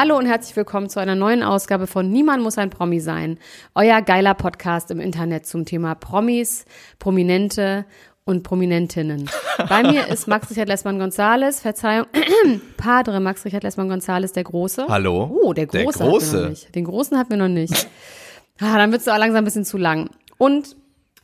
Hallo und herzlich willkommen zu einer neuen Ausgabe von Niemand muss ein Promi sein. Euer geiler Podcast im Internet zum Thema Promis, Prominente und Prominentinnen. Bei mir ist Max Richard Lessmann Gonzales, Verzeihung, Padre Max Richard Lessmann Gonzales, der Große. Hallo. Oh, der Große. Der Große. Den Großen hatten wir noch nicht. Ah, dann wird es auch langsam ein bisschen zu lang. Und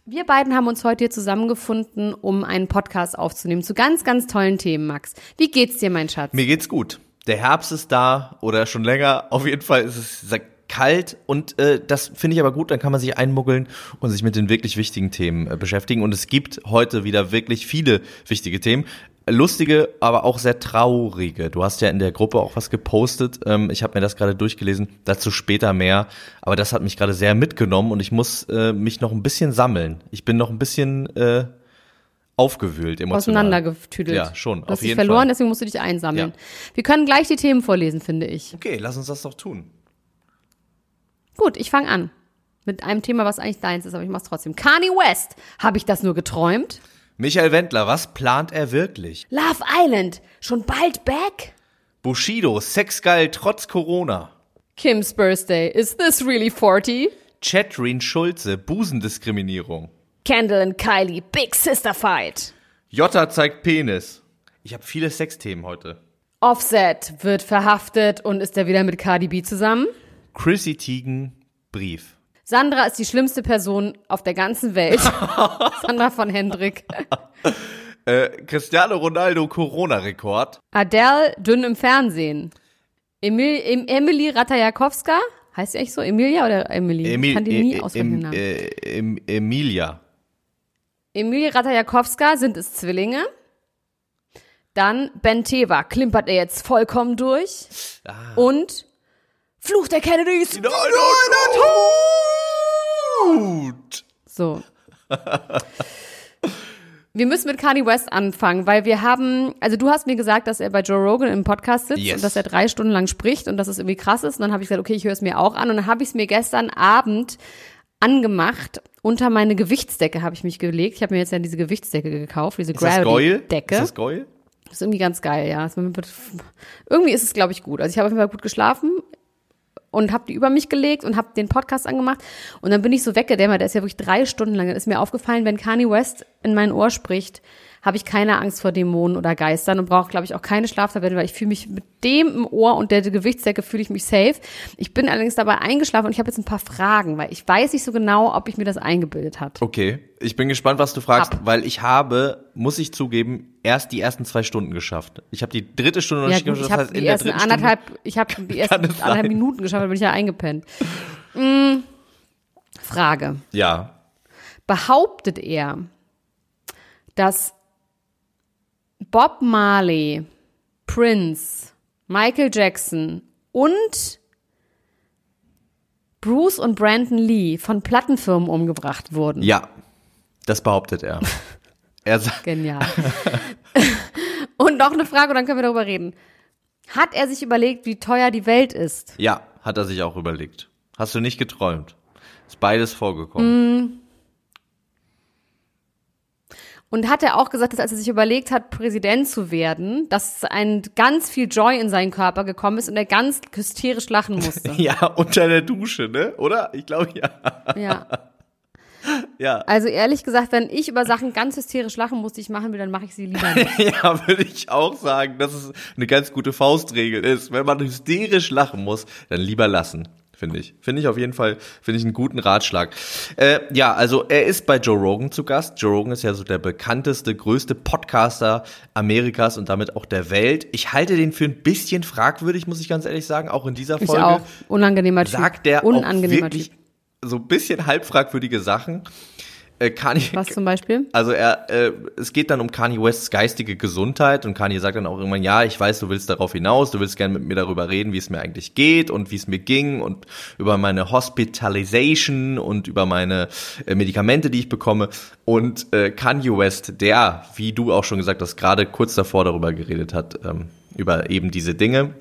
wir beiden haben uns heute hier zusammengefunden, um einen Podcast aufzunehmen zu ganz, ganz tollen Themen, Max. Wie geht's dir, mein Schatz? Mir geht's gut der Herbst ist da oder schon länger. Auf jeden Fall ist es kalt und äh, das finde ich aber gut, dann kann man sich einmuggeln und sich mit den wirklich wichtigen Themen äh, beschäftigen. Und es gibt heute wieder wirklich viele wichtige Themen. Lustige, aber auch sehr traurige. Du hast ja in der Gruppe auch was gepostet. Ähm, ich habe mir das gerade durchgelesen. Dazu später mehr. Aber das hat mich gerade sehr mitgenommen und ich muss äh, mich noch ein bisschen sammeln. Ich bin noch ein bisschen äh, aufgewühlt, emotional. Auseinandergetüdelt. Ja, schon. Du hast dich verloren, Fall. deswegen musst du dich einsammeln. Ja. Wir können gleich die Themen vorlesen, finde ich. Okay, lass uns das doch tun. Gut, ich fange an. Mit einem Thema, was eigentlich deins ist, aber ich mach's trotzdem. Kanye West. Habe ich das nur geträumt? Michael Wendler, was plant er wirklich? Love Island. Schon bald back? Bushido, sexgeil trotz Corona. Kim's Birthday. Is this really 40? Chatrin Schulze, Busendiskriminierung. Kendall und Kylie, Big Sister Fight. Jota zeigt Penis. Ich habe viele Sexthemen heute. Offset wird verhaftet und ist er wieder mit Cardi B zusammen? Chrissy Teigen, Brief. Sandra ist die schlimmste Person auf der ganzen Welt. Sandra von Hendrik. äh, Cristiano Ronaldo, Corona-Rekord. Adele, dünn im Fernsehen. Emil, em, Emily Ratajakowska, heißt sie echt so? Emilia oder Emily? Emil, ich kann die nie e, auswendig äh, em, Emilia. Emilie Ratajakowska sind es Zwillinge. Dann Ben Teva klimpert er jetzt vollkommen durch. Ah. Und Fluch der Kennedys. Nein, nein, So. wir müssen mit Kanye West anfangen, weil wir haben, also du hast mir gesagt, dass er bei Joe Rogan im Podcast sitzt yes. und dass er drei Stunden lang spricht und dass es irgendwie krass ist. Und dann habe ich gesagt, okay, ich höre es mir auch an. Und dann habe ich es mir gestern Abend angemacht. Unter meine Gewichtsdecke habe ich mich gelegt. Ich habe mir jetzt ja diese Gewichtsdecke gekauft, diese Gravity-Decke. Ist das geil? Das ist irgendwie ganz geil, ja. Irgendwie ist es, glaube ich, gut. Also ich habe auf jeden Fall gut geschlafen und habe die über mich gelegt und habe den Podcast angemacht. Und dann bin ich so weggedämmert. Der ist ja wirklich drei Stunden lang. Dann ist mir aufgefallen, wenn Kanye West in mein Ohr spricht, habe ich keine Angst vor Dämonen oder Geistern und brauche, glaube ich, auch keine Schlaftablette, weil ich fühle mich mit dem im Ohr und der Gewichtsdecke fühle ich mich safe. Ich bin allerdings dabei eingeschlafen und ich habe jetzt ein paar Fragen, weil ich weiß nicht so genau, ob ich mir das eingebildet hat. Okay, ich bin gespannt, was du fragst, Ab. weil ich habe, muss ich zugeben, erst die ersten zwei Stunden geschafft. Ich habe die dritte Stunde noch ja, nicht geschafft. Ich habe die ersten anderthalb, ich habe die ersten anderthalb Minuten geschafft, dann bin ich ja eingepennt. Hm, Frage. Ja. Behauptet er, dass Bob Marley, Prince, Michael Jackson und Bruce und Brandon Lee von Plattenfirmen umgebracht wurden. Ja, das behauptet er. er Genial. und noch eine Frage, und dann können wir darüber reden. Hat er sich überlegt, wie teuer die Welt ist? Ja, hat er sich auch überlegt. Hast du nicht geträumt? Ist beides vorgekommen. Mm. Und hat er auch gesagt, dass als er sich überlegt hat, Präsident zu werden, dass ein ganz viel Joy in seinen Körper gekommen ist und er ganz hysterisch lachen musste. ja, unter der Dusche, ne? Oder? Ich glaube ja. Ja. Ja. Also ehrlich gesagt, wenn ich über Sachen ganz hysterisch lachen muss, die ich machen will, dann mache ich sie lieber nicht. Ja, würde ich auch sagen, dass es eine ganz gute Faustregel ist. Wenn man hysterisch lachen muss, dann lieber lassen. Finde ich. Finde ich auf jeden Fall, finde ich einen guten Ratschlag. Äh, ja, also er ist bei Joe Rogan zu Gast. Joe Rogan ist ja so der bekannteste, größte Podcaster Amerikas und damit auch der Welt. Ich halte den für ein bisschen fragwürdig, muss ich ganz ehrlich sagen, auch in dieser Ich Folge. auch. Unangenehmer Typ. Sagt der auch wirklich Typ. so ein bisschen halb fragwürdige Sachen. Äh, Kanye, Was zum Beispiel? also er, äh, es geht dann um Kanye Wests geistige Gesundheit und Kanye sagt dann auch irgendwann, ja, ich weiß, du willst darauf hinaus, du willst gerne mit mir darüber reden, wie es mir eigentlich geht und wie es mir ging und über meine Hospitalization und über meine äh, Medikamente, die ich bekomme. Und äh, Kanye West, der, wie du auch schon gesagt hast, gerade kurz davor darüber geredet hat, ähm, über eben diese Dinge.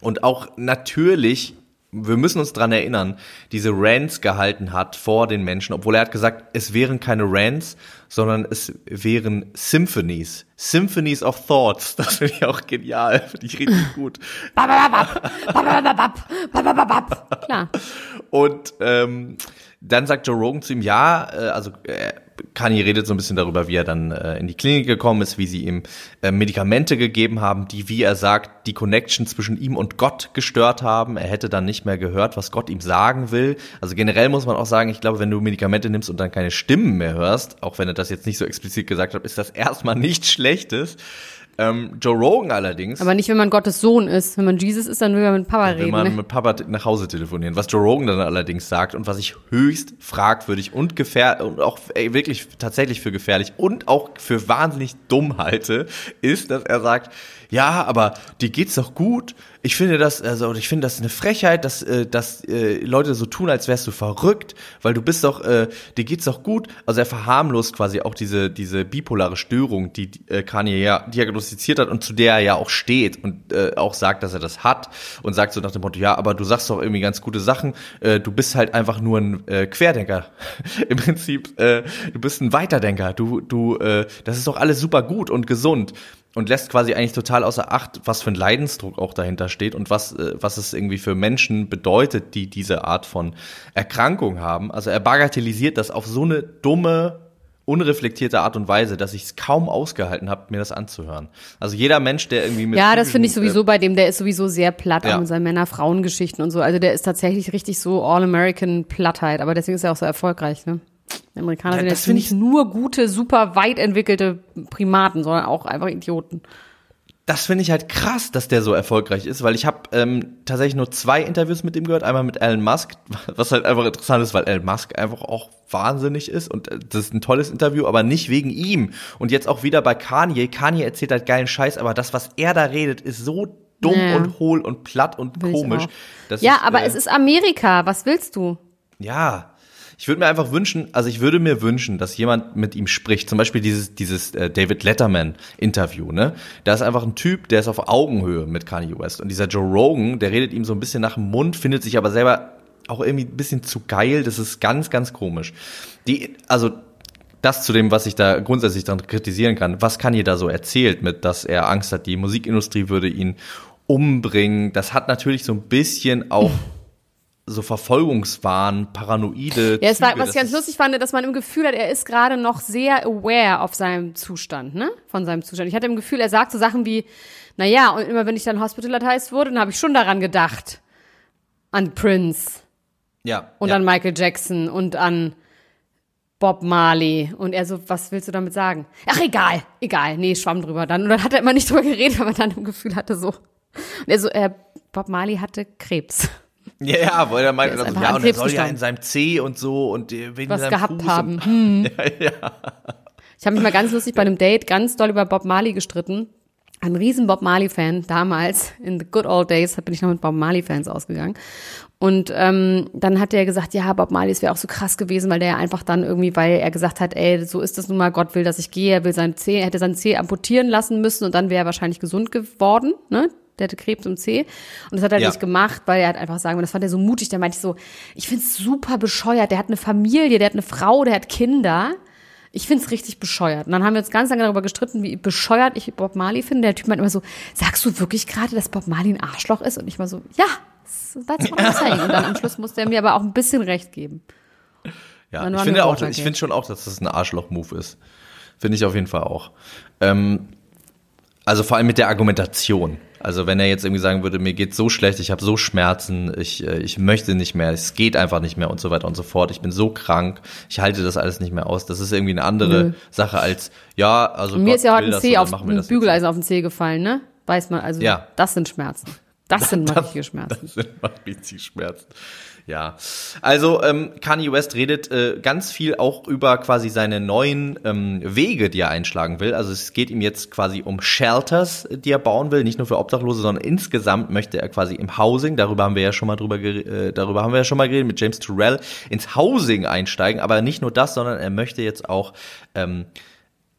Und auch natürlich, wir müssen uns dran erinnern, diese Rants gehalten hat vor den Menschen, obwohl er hat gesagt, es wären keine Rants, sondern es wären Symphonies. Symphonies of Thoughts. Das finde ich auch genial. Finde ich richtig gut. Klar. Und ähm, dann sagt Joe Rogan zu ihm, ja, äh, also äh, Kanye redet so ein bisschen darüber, wie er dann äh, in die Klinik gekommen ist, wie sie ihm äh, Medikamente gegeben haben, die, wie er sagt, die Connection zwischen ihm und Gott gestört haben. Er hätte dann nicht mehr gehört, was Gott ihm sagen will. Also generell muss man auch sagen, ich glaube, wenn du Medikamente nimmst und dann keine Stimmen mehr hörst, auch wenn er das jetzt nicht so explizit gesagt hat, ist das erstmal nichts Schlechtes. Ähm, Joe Rogan allerdings. Aber nicht, wenn man Gottes Sohn ist. Wenn man Jesus ist, dann will man mit Papa Will reden. man ne? mit Papa nach Hause telefonieren. Was Joe Rogan dann allerdings sagt und was ich höchst fragwürdig und gefährlich und auch ey, wirklich tatsächlich für gefährlich und auch für wahnsinnig dumm halte, ist, dass er sagt, ja, aber dir geht's doch gut. Ich finde das, also ich finde das eine Frechheit, dass, äh, dass äh, Leute so tun, als wärst du verrückt, weil du bist doch, äh, dir geht's doch gut. Also er verharmlost quasi auch diese diese bipolare Störung, die äh, Kanye ja diagnostiziert hat und zu der er ja auch steht und äh, auch sagt, dass er das hat und sagt so nach dem Motto, ja, aber du sagst doch irgendwie ganz gute Sachen. Äh, du bist halt einfach nur ein äh, Querdenker. Im Prinzip, äh, du bist ein Weiterdenker. Du du, äh, das ist doch alles super gut und gesund und lässt quasi eigentlich total außer Acht, was für ein Leidensdruck auch dahinter steht und was, äh, was es irgendwie für Menschen bedeutet, die diese Art von Erkrankung haben. Also er bagatellisiert das auf so eine dumme, unreflektierte Art und Weise, dass ich es kaum ausgehalten habe, mir das anzuhören. Also jeder Mensch, der irgendwie mit Ja, das finde ich sowieso bei dem, der ist sowieso sehr platt Ja. mit seinen Männer-Frauen-Geschichten und so. Also der ist tatsächlich richtig so All-American-Plattheit, aber deswegen ist er auch so erfolgreich, ne? Die Amerikaner Ja, sind das jetzt nicht nur gute, super weit entwickelte Primaten, sondern auch einfach Idioten. das finde ich halt krass, dass der so erfolgreich ist, weil ich habe ähm, tatsächlich nur zwei Interviews mit ihm gehört. Einmal mit Elon Musk, was halt einfach interessant ist, weil Elon Musk einfach auch wahnsinnig ist und äh, das ist ein tolles Interview, aber nicht wegen ihm. Und jetzt auch wieder bei Kanye. Kanye erzählt halt geilen Scheiß, aber das, was er da redet, ist so dumm Ja. und hohl und platt und Will komisch. Ja, ich, aber äh, es ist Amerika. Was willst du? ja. Ich würde mir einfach wünschen, also ich würde mir wünschen, dass jemand mit ihm spricht. Zum Beispiel dieses, dieses äh, David Letterman Interview, ne? Da ist einfach ein Typ, der ist auf Augenhöhe mit Kanye West. Und dieser Joe Rogan, der redet ihm so ein bisschen nach dem Mund, findet sich aber selber auch irgendwie ein bisschen zu geil. Das ist ganz, ganz komisch. Die, also das zu dem, was ich da grundsätzlich dann kritisieren kann. Was Kanye da so erzählt mit, dass er Angst hat, die Musikindustrie würde ihn umbringen. Das hat natürlich so ein bisschen auch so Verfolgungswahn, paranoide. Ja, es war, Züge. was ich ganz lustig fand, dass man im Gefühl hat, er ist gerade noch sehr aware auf seinem Zustand, ne? Von seinem Zustand. Ich hatte im Gefühl, er sagt so Sachen wie, na ja, und immer wenn ich dann hospitalized wurde, dann habe ich schon daran gedacht. An Prince Ja. und ja. an Michael Jackson und an Bob Marley. Und er so, was willst du damit sagen? Ach, egal, egal. Nee, schwamm drüber dann. Und dann hat er immer nicht drüber geredet, weil man dann im Gefühl hatte so. Und er so, äh, Bob Marley hatte Krebs. Ja, ja, weil er meinte, also, ja, und er soll ja in seinem C und so und wegen was gehabt Fuß haben. Hm. ja, ja. Ich habe mich mal ganz lustig bei einem Date ganz doll über Bob Marley gestritten. Ein riesen Bob Marley-Fan damals, in the good old days, bin ich noch mit Bob Marley-Fans ausgegangen. Und ähm, dann hat er gesagt, ja, Bob Marley, es wäre auch so krass gewesen, weil der ja einfach dann irgendwie, weil er gesagt hat, ey, so ist es nun mal, Gott will, dass ich gehe, er will sein Zeh, er hätte sein Zeh amputieren lassen müssen und dann wäre er wahrscheinlich gesund geworden, ne? Der hatte Krebs im Zeh. Und das hat er Ja. nicht gemacht, weil er hat einfach sagen, das fand er so mutig, der meinte ich so, ich find's super bescheuert, der hat eine Familie, der hat eine Frau, der hat Kinder. Ich find's richtig bescheuert. Und dann haben wir uns ganz lange darüber gestritten, wie bescheuert ich Bob Marley finde. Der Typ meint immer so, sagst du wirklich gerade, dass Bob Marley ein Arschloch ist? Und ich war so, ja, that's what I'm saying. Und dann am Schluss musste er mir aber auch ein bisschen recht geben. Ja, ich finde auch, ich finde schon auch, dass das ein Arschloch-Move ist. Finde ich auf jeden Fall auch. Ähm, also vor allem mit der Argumentation. Also wenn er jetzt irgendwie sagen würde, mir geht so schlecht, ich habe so Schmerzen, ich, äh, ich möchte nicht mehr, es geht einfach nicht mehr und so weiter und so fort. Ich bin so krank, ich halte das alles nicht mehr aus. Das ist irgendwie eine andere Nö. Sache als, ja, also mir Gott ist ja heute ein Zeh auf, ein. Bügeleisen auf den Zeh gefallen, ne? Weiß man, also Ja. das sind Schmerzen. Das sind richtige Schmerzen. Das sind richtig Schmerzen. Ja, also ähm, Kanye West redet äh, ganz viel auch über quasi seine neuen ähm, Wege, die er einschlagen will. Also es geht ihm jetzt quasi um Shelters, die er bauen will, nicht nur für Obdachlose, sondern insgesamt möchte er quasi im Housing, darüber haben wir ja schon mal drüber, äh, darüber haben wir ja schon mal geredet mit James Turrell, ins Housing einsteigen. Aber nicht nur das, sondern er möchte jetzt auch ähm,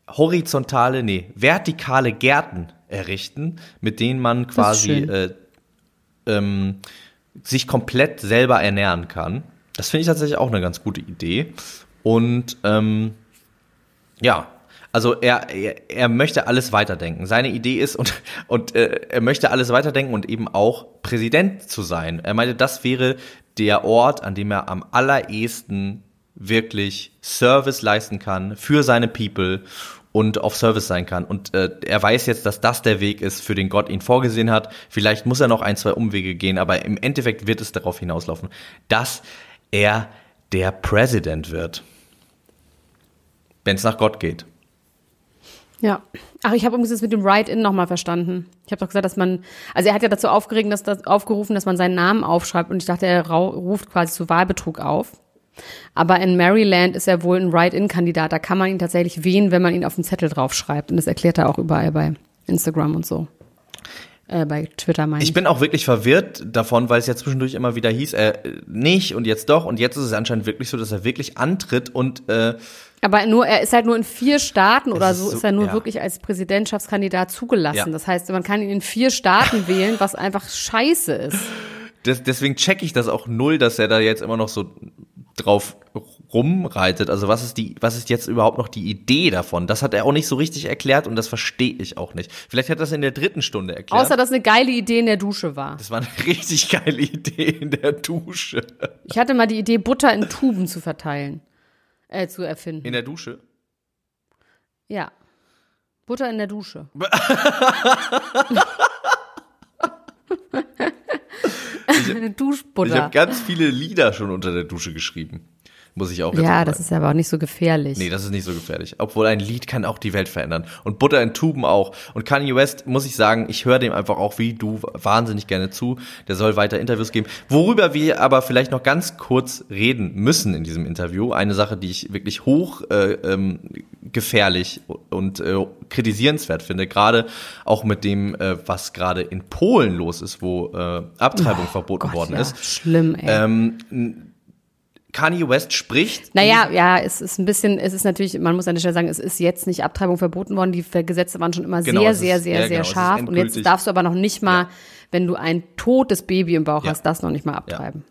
horizontale, nee, vertikale Gärten errichten, mit denen man quasi äh, ähm, sich komplett selber ernähren kann. Das finde ich tatsächlich auch eine ganz gute Idee. Und ähm, ja, also er, er, er möchte alles weiterdenken. Seine Idee ist und, und äh, er möchte alles weiterdenken und eben auch Präsident zu sein. Er meinte, das wäre der Ort, an dem er am allerersten wirklich Service leisten kann für seine People und auf Service sein kann. Und äh, er weiß jetzt, dass das der Weg ist, für den Gott ihn vorgesehen hat. Vielleicht muss er noch ein, zwei Umwege gehen, aber im Endeffekt wird es darauf hinauslaufen, dass er der Präsident wird. Wenn es nach Gott geht. Ja. Ach, ich habe übrigens das mit dem Write-In nochmal verstanden. Ich habe doch gesagt, dass man, also er hat ja dazu aufgeregt, dass das, aufgerufen, dass man seinen Namen aufschreibt und ich dachte, er ruft quasi zu Wahlbetrug auf. Aber in Maryland ist er wohl ein Write-In-Kandidat. Da kann man ihn tatsächlich wählen, wenn man ihn auf den Zettel draufschreibt. Und das erklärt er auch überall bei Instagram und so. Äh, bei Twitter meine ich. Ich bin auch wirklich verwirrt davon, weil es ja zwischendurch immer wieder hieß, äh, nicht und jetzt doch. Und jetzt ist es anscheinend wirklich so, dass er wirklich antritt und äh, Aber nur, er ist halt nur in vier Staaten oder ist so, so- ist er nur ja. wirklich als Präsidentschaftskandidat zugelassen. Ja. Das heißt, man kann ihn in vier Staaten wählen, was einfach scheiße ist. Des, deswegen checke ich das auch null, dass er da jetzt immer noch so drauf rumreitet. Also was ist die, was ist jetzt überhaupt noch die Idee davon? Das hat er auch nicht so richtig erklärt und das verstehe ich auch nicht. Vielleicht hat er das in der dritten Stunde erklärt. Außer, dass eine geile Idee in der Dusche war. das war eine richtig geile Idee in der Dusche. Ich hatte mal die Idee, Butter in Tuben zu verteilen, äh, zu erfinden. In der Dusche? ja. Butter in der Dusche. Eine Ich Duschbutter. habe ganz viele Lieder schon unter der Dusche geschrieben. Muss ich auch jetzt Ja, das ist aber auch nicht so gefährlich. Nee, das ist nicht so gefährlich. Obwohl ein Lied kann auch die Welt verändern. Und Butter in Tuben auch. Und Kanye West, muss ich sagen, ich höre dem einfach auch wie du wahnsinnig gerne zu. Der soll weiter Interviews geben. Worüber wir aber vielleicht noch ganz kurz reden müssen in diesem Interview. Eine Sache, die ich wirklich hoch äh, ähm, gefährlich und äh, kritisierenswert finde. Gerade auch mit dem, äh, was gerade in Polen los ist, wo äh, Abtreibung verboten Oh Gott, worden ja, ist. Schlimm, ey. Ähm, Kanye West spricht. Naja, ja, es ist ein bisschen, es ist natürlich, man muss an der Stelle sagen, es ist jetzt nicht Abtreibung verboten worden. Die Gesetze waren schon immer Genau, sehr, ist- sehr, sehr, ja, sehr genau, scharf. Und jetzt darfst du aber noch nicht mal, wenn du ein totes Baby im Bauch Ja. hast, das noch nicht mal abtreiben.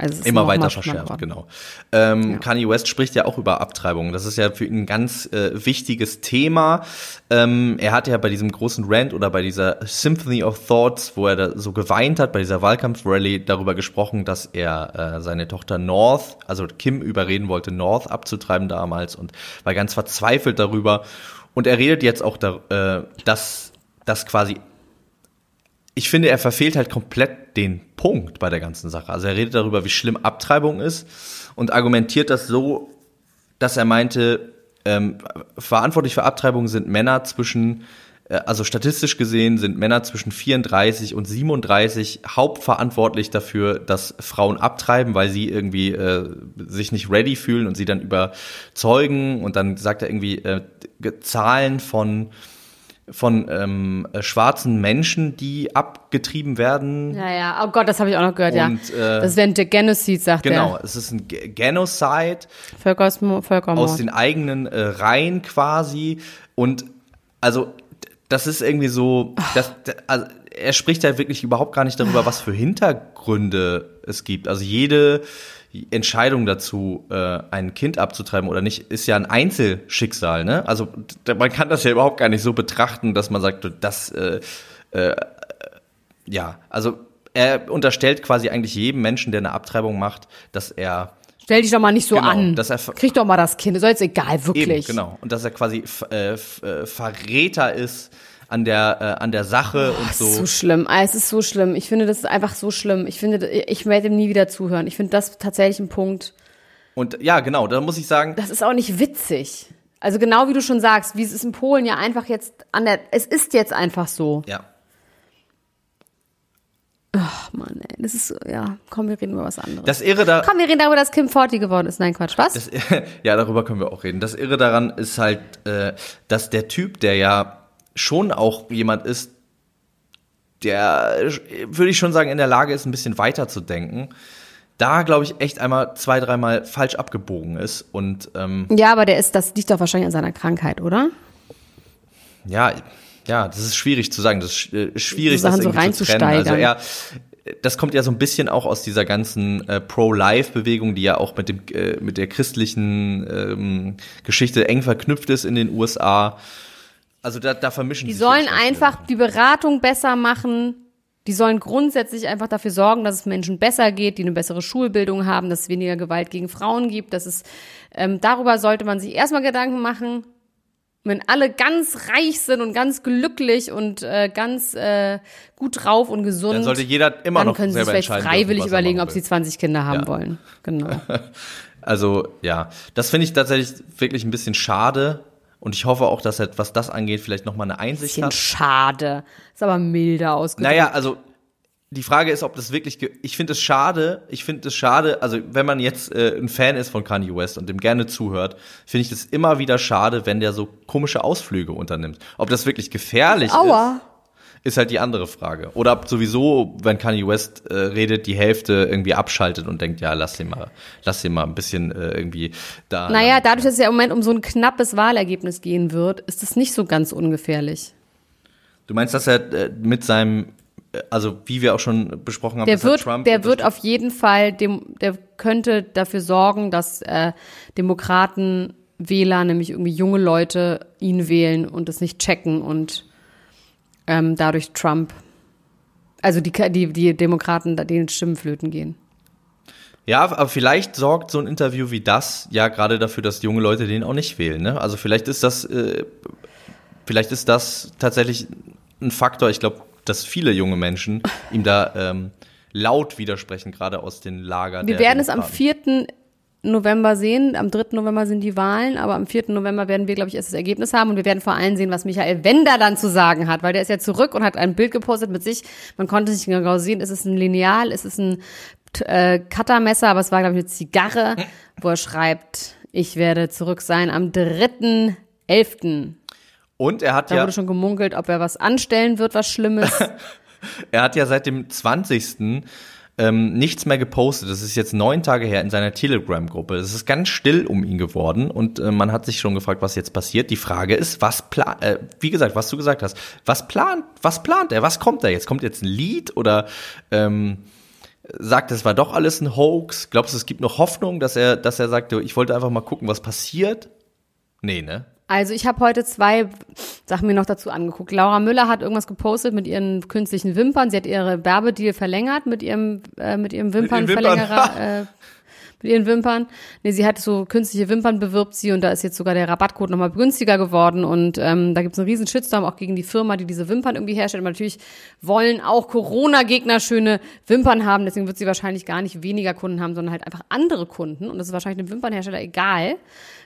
Also Immer weiter verschärft, genau. Ähm, Kanye West spricht ja auch über Abtreibung. Das ist ja für ihn ein ganz äh, wichtiges Thema. Ähm, er hat ja bei diesem großen Rant oder bei dieser Symphony of Thoughts, wo er da so geweint hat, bei dieser Wahlkampfrally darüber gesprochen, dass er äh, seine Tochter North, also Kim überreden wollte, North abzutreiben damals und war ganz verzweifelt darüber. Und er redet jetzt auch, da, äh, dass das quasi ich finde, er verfehlt halt komplett den Punkt bei der ganzen Sache. Also er redet darüber, wie schlimm Abtreibung ist und argumentiert das so, dass er meinte, ähm, verantwortlich für Abtreibung sind Männer zwischen, äh, also statistisch gesehen sind Männer zwischen 34 und 37 hauptverantwortlich dafür, dass Frauen abtreiben, weil sie irgendwie äh, sich nicht ready fühlen und sie dann überzeugen. Und dann sagt er irgendwie äh, Zahlen von von ähm, äh, schwarzen Menschen, die abgetrieben werden. Ja, ja, oh Gott, das habe ich auch noch gehört, ja. Und, äh, das wäre ein Genocide, sagt Genau, er. es ist ein Ge- Genocide Völkersmo- Völkermord. aus den eigenen äh, Reihen quasi. Und also das ist irgendwie so, das, also, er spricht ja wirklich überhaupt gar nicht darüber, was für Hintergründe es gibt. Also jede Entscheidung dazu, äh, ein Kind abzutreiben oder nicht, ist ja ein Einzelschicksal. Ne? Also man kann das ja überhaupt gar nicht so betrachten, dass man sagt, das äh, äh, ja, also er unterstellt quasi eigentlich jedem Menschen, der eine Abtreibung macht, dass er Stell dich doch mal nicht so Genau, an. dass er Krieg doch mal das Kind. Ist doch jetzt egal, wirklich. Eben, genau. Und dass er quasi äh, äh, Verräter ist an der, äh, an der Sache und Das so. ist so schlimm. Ah, Es ist so schlimm. Ich finde, das ist einfach so schlimm. Ich finde, ich werde ihm nie wieder zuhören. Ich finde das tatsächlich ein Punkt. Und ja, genau, da muss ich sagen, Das ist auch nicht witzig. Also genau wie du schon sagst, wie es ist in Polen ja einfach jetzt an der, es ist jetzt einfach so. ja. Ach Mann, ey, das ist, so- ja, komm, wir reden über was anderes. Das Irre da, komm, wir reden darüber, dass Kim Forty geworden ist. Nein, Quatsch, was? Das, ja, darüber können wir auch reden. Das Irre daran ist halt, äh, dass der Typ, der ja schon auch jemand ist, der, würde ich schon sagen, in der Lage ist, ein bisschen weiter zu denken, da, glaube ich, echt einmal zwei, dreimal falsch abgebogen ist. Und ähm, ja, aber der ist, das liegt doch wahrscheinlich an seiner Krankheit, oder? ja, ja, das ist schwierig zu sagen. Das ist äh, schwierig, Sachen das so irgendwie zu trennen. Also reinzusteigern. er, das kommt ja so ein bisschen auch aus dieser ganzen äh, Pro-Life-Bewegung, die ja auch mit dem äh, mit der christlichen ähm, Geschichte eng verknüpft ist in den USA. Also da, da vermischen Die sich sollen einfach die Beratung besser machen. Die sollen grundsätzlich einfach dafür sorgen, dass es Menschen besser geht, die eine bessere Schulbildung haben, dass es weniger Gewalt gegen Frauen gibt. Dass es, ähm, darüber sollte man sich erstmal Gedanken machen. Wenn alle ganz reich sind und ganz glücklich und äh, ganz äh, gut drauf und gesund, Dann sollte jeder immer dann noch können sie sich selber vielleicht entscheiden freiwillig dürfen, er überlegen, ob sie 20 Kinder haben Ja. wollen. Genau. Also ja, das finde ich tatsächlich wirklich ein bisschen schade. Und ich hoffe auch, dass er, was das angeht, vielleicht noch mal eine Einsicht Bisschen hat. schade. Ist aber milder ausgedrückt. Naja, also die Frage ist, ob das wirklich. ge- Ich finde es schade. Ich finde es schade. Also wenn man jetzt äh, ein Fan ist von Kanye West und dem gerne zuhört, finde ich es immer wieder schade, wenn der so komische Ausflüge unternimmt. Ob das wirklich gefährlich Aua. ist, ist halt die andere Frage. Oder ob sowieso, wenn Kanye West äh, redet, die Hälfte irgendwie abschaltet und denkt, ja, lass den mal, lass den mal ein bisschen äh, irgendwie da. Naja, dadurch, dass es ja im Moment um so ein knappes Wahlergebnis gehen wird, ist es nicht so ganz ungefährlich. Du meinst, dass er äh, mit seinem, äh, also wie wir auch schon besprochen haben, Der er wird, Trump der wird auf jeden Fall, dem, der könnte dafür sorgen, dass äh, Demokraten Wähler, nämlich irgendwie junge Leute, ihn wählen und es nicht checken und ähm, dadurch Trump, also die, die, die Demokraten, denen Stimmenflöten gehen. Ja, aber vielleicht sorgt so ein Interview wie das ja gerade dafür, dass junge Leute den auch nicht wählen. Ne? Also vielleicht ist das, äh, vielleicht ist das tatsächlich ein Faktor. Ich glaube, dass viele junge Menschen ihm da ähm, laut widersprechen, gerade aus den Lagern. Wir werden es am Demokraten. 4. November sehen. Am 3. November sind die Wahlen, aber am 4. November werden wir, glaube ich, erst das Ergebnis haben und wir werden vor allem sehen, was Michael Wender dann zu sagen hat, weil der ist ja zurück und hat ein Bild gepostet mit sich. Man konnte nicht genau sehen, ist es ein Lineal, ist es ein äh, Cuttermesser, aber es war, glaube ich, eine Zigarre, wo er schreibt, ich werde zurück sein am 3.11. Und er hat Da ja, wurde schon gemunkelt, ob er was anstellen wird, was Schlimmes. er hat ja seit dem 20. Ähm, nichts mehr gepostet. Das ist jetzt neun Tage her in seiner Telegram-Gruppe. Es ist ganz still um ihn geworden und äh, man hat sich schon gefragt, was jetzt passiert. Die Frage ist, was plant, äh, wie gesagt, was du gesagt hast, was plant, was plant er? Was kommt da jetzt? Kommt jetzt ein Lied oder ähm, sagt, es war doch alles ein Hoax? Glaubst du, es gibt noch Hoffnung, dass er, dass er sagt, ich wollte einfach mal gucken, was passiert? Nee, ne? Also ich habe heute zwei Sachen mir noch dazu angeguckt. Laura Müller hat irgendwas gepostet mit ihren künstlichen Wimpern. Sie hat ihre Werbedeal verlängert mit ihrem äh, mit ihrem Wimpernverlängerer. äh, mit ihren Wimpern. Nee, sie hat so künstliche Wimpern bewirbt sie und da ist jetzt sogar der Rabattcode nochmal günstiger geworden und ähm, da gibt's einen riesen Shitstorm auch gegen die Firma, die diese Wimpern irgendwie herstellt. Aber natürlich wollen auch Corona-Gegner schöne Wimpern haben, deswegen wird sie wahrscheinlich gar nicht weniger Kunden haben, sondern halt einfach andere Kunden und das ist wahrscheinlich dem Wimpernhersteller egal,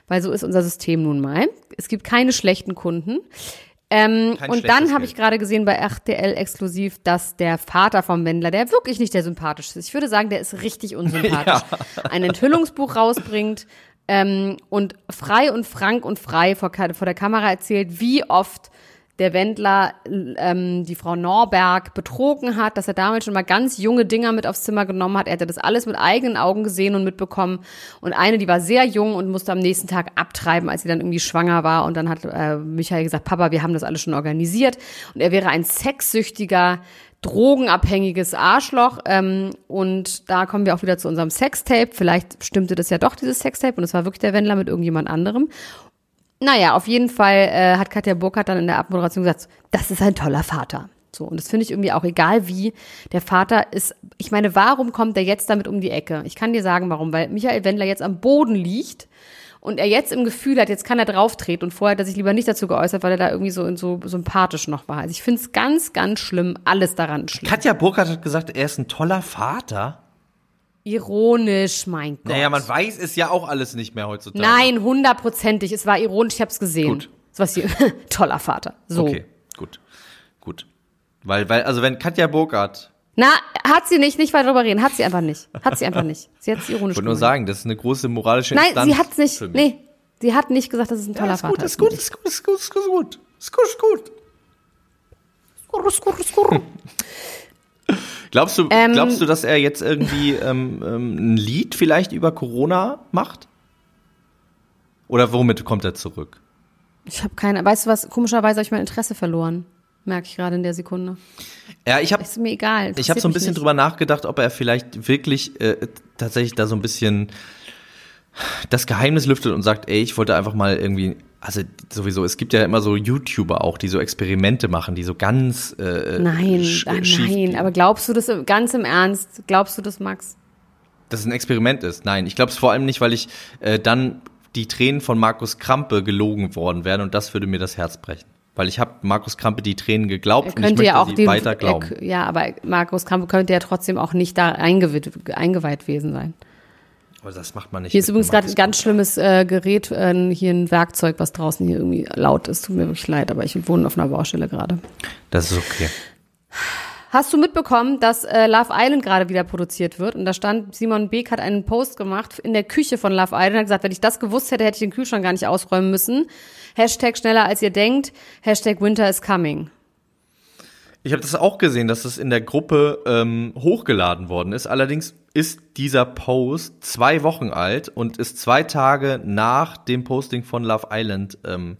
weil so ist unser System nun mal. Es gibt keine schlechten Kunden. Ähm, und dann habe ich gerade gesehen bei RTL exklusiv, dass der Vater vom Wendler, der wirklich nicht der sympathischste ist, ich würde sagen, der ist richtig unsympathisch, ein Enthüllungsbuch rausbringt ähm, und frei und frank und frei vor, vor der Kamera erzählt, wie oft der Wendler ähm, die Frau Norberg betrogen hat, dass er damals schon mal ganz junge Dinger mit aufs Zimmer genommen hat. Er hätte das alles mit eigenen Augen gesehen und mitbekommen. Und eine, die war sehr jung und musste am nächsten Tag abtreiben, als sie dann irgendwie schwanger war. Und dann hat äh, Michael gesagt, Papa, wir haben das alles schon organisiert. Und er wäre ein sexsüchtiger, drogenabhängiges Arschloch. Ähm, und da kommen wir auch wieder zu unserem Sextape. Vielleicht stimmte das ja doch, dieses Sextape. Und es war wirklich der Wendler mit irgendjemand anderem. Naja, auf jeden Fall äh, hat Katja Burkhardt dann in der Abmoderation gesagt, das ist ein toller Vater. So, und das finde ich irgendwie auch egal wie. Der Vater ist, ich meine, warum kommt er jetzt damit um die Ecke? Ich kann dir sagen, warum. Weil Michael Wendler jetzt am Boden liegt und er jetzt im Gefühl hat, jetzt kann er drauftreten und vorher hat er sich lieber nicht dazu geäußert, weil er da irgendwie so, so sympathisch noch war. Also ich finde es ganz, ganz schlimm, alles daran schlimm. Katja Burkhardt hat gesagt, er ist ein toller Vater. Ironisch, mein Gott. Naja, man weiß es ja auch alles nicht mehr heutzutage. Nein, hundertprozentig. Es war ironisch, ich habe es gesehen. Gut. Es war hier, toller Vater. So. Okay, gut. Gut. Weil, weil, also wenn Katja Burkhardt, Na, hat sie nicht, nicht weiter darüber reden. Hat sie einfach nicht. Hat sie einfach nicht. Sie hat es ironisch ich wollte nur sagen, das ist eine große moralische Nein, Instanz sie hat's nicht. für mich. Nee, sie hat nicht gesagt, dass es ein toller Ja, ist Vater gut, ist gut, ist gut, ist gut, ist gut, ist gut, ist gut. Skurr, skurr, skurr. Glaubst du, Ähm, glaubst du, dass er jetzt irgendwie ähm, ähm, ein Lied vielleicht über Corona macht? Oder womit kommt er zurück? Ich habe keine. Weißt du was? Komischerweise habe ich mein Interesse verloren. Merke ich gerade in der Sekunde. Ja, ich habe Ist mir egal. ich habe so ein bisschen nicht. drüber nachgedacht, ob er vielleicht wirklich äh, tatsächlich da so ein bisschen das Geheimnis lüftet und sagt, ey, ich wollte einfach mal irgendwie, also sowieso, es gibt ja immer so YouTuber auch, die so Experimente machen, die so ganz äh, Nein, sch- ah, schief nein. Aber glaubst du das ganz im Ernst? Glaubst du das, Max? dass es ein Experiment ist. Nein, ich glaube es vor allem nicht, weil ich äh, dann die Tränen von Markus Krampe gelogen worden wären und das würde mir das Herz brechen. Weil ich habe Markus Krampe die Tränen geglaubt Er und ich möchte ja auch sie den. weiter glauben. Er, ja, aber Markus Krampe könnte ja trotzdem auch nicht da eingeweiht, eingeweiht gewesen sein. Das macht man nicht. Hier ist übrigens gerade ein ganz schlimmes äh, Gerät, äh, hier ein Werkzeug, was draußen hier irgendwie laut ist. Tut mir wirklich leid, aber ich wohne auf einer Baustelle gerade. Das ist okay. Hast du mitbekommen, dass äh, Love Island gerade wieder produziert wird? Und da stand, Simon Beek hat einen Post gemacht in der Küche von Love Island und hat gesagt, wenn ich das gewusst hätte, hätte ich den Kühlschrank gar nicht ausräumen müssen. Hashtag schneller als ihr denkt. Hashtag Winter is coming. Ich habe das auch gesehen, dass das in der Gruppe ähm, hochgeladen worden ist. Allerdings ist dieser Post zwei Wochen alt und ist zwei Tage nach dem Posting von Love Island. Ähm,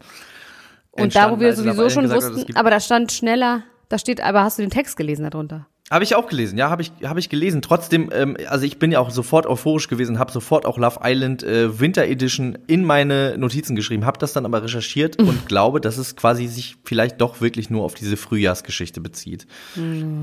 Und da, wo wir als Love sowieso schon gesagt es wussten, aber da stand schneller, da steht, aber hast du den Text gelesen darunter? Habe ich auch gelesen, ja, habe ich, hab ich gelesen. Trotzdem, ähm, also ich bin ja auch sofort euphorisch gewesen, habe sofort auch Love Island äh, Winter Edition in meine Notizen geschrieben, habe das dann aber recherchiert und glaube, dass es quasi sich vielleicht doch wirklich nur auf diese Frühjahrsgeschichte bezieht.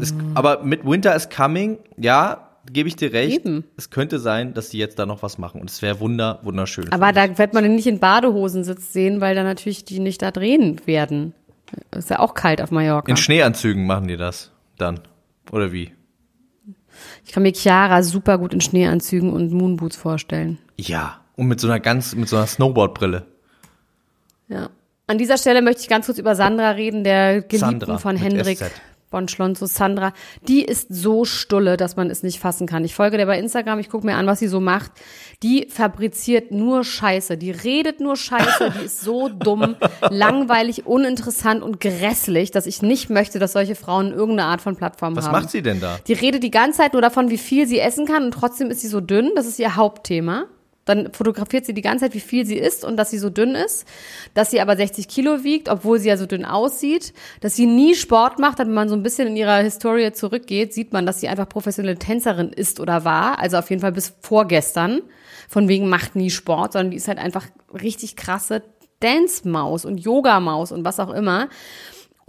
Es, aber mit Winter is Coming, ja, gebe ich dir recht. Eben. Es könnte sein, dass die jetzt da noch was machen und es wäre wunder, wunderschön. Aber da wird man den nicht in Badehosen sitzt sehen, weil da natürlich die nicht da drehen werden. Ist ja auch kalt auf Mallorca. in Schneeanzügen machen die das dann. Oder wie? Ich kann mir Chiara super gut in Schneeanzügen und Moonboots vorstellen. Ja. Und mit so einer ganz, mit so einer Snowboardbrille. Ja. An dieser Stelle möchte ich ganz kurz über Sandra reden, der Geliebten Sandra von Hendrik SZ. Bonschlonzo. Sandra, die ist so stulle, dass man es nicht fassen kann. Ich folge der bei Instagram, ich gucke mir an, was sie so macht. Die fabriziert nur Scheiße, die redet nur Scheiße, die ist so dumm, langweilig, uninteressant und grässlich, dass ich nicht möchte, dass solche Frauen irgendeine Art von Plattform Was haben. macht sie denn da? Die redet die ganze Zeit nur davon, wie viel sie essen kann und trotzdem ist sie so dünn. Das ist ihr Hauptthema. Dann fotografiert sie die ganze Zeit, wie viel sie isst und dass sie so dünn ist, dass sie aber 60 Kilo wiegt, obwohl sie ja so dünn aussieht, dass sie nie Sport macht. Wenn man so ein bisschen in ihrer Historie zurückgeht, sieht man, dass sie einfach professionelle Tänzerin ist oder war. Also auf jeden Fall bis vorgestern. Von wegen macht nie Sport, sondern die ist halt einfach richtig krasse Dance-Maus und Yoga-Maus und was auch immer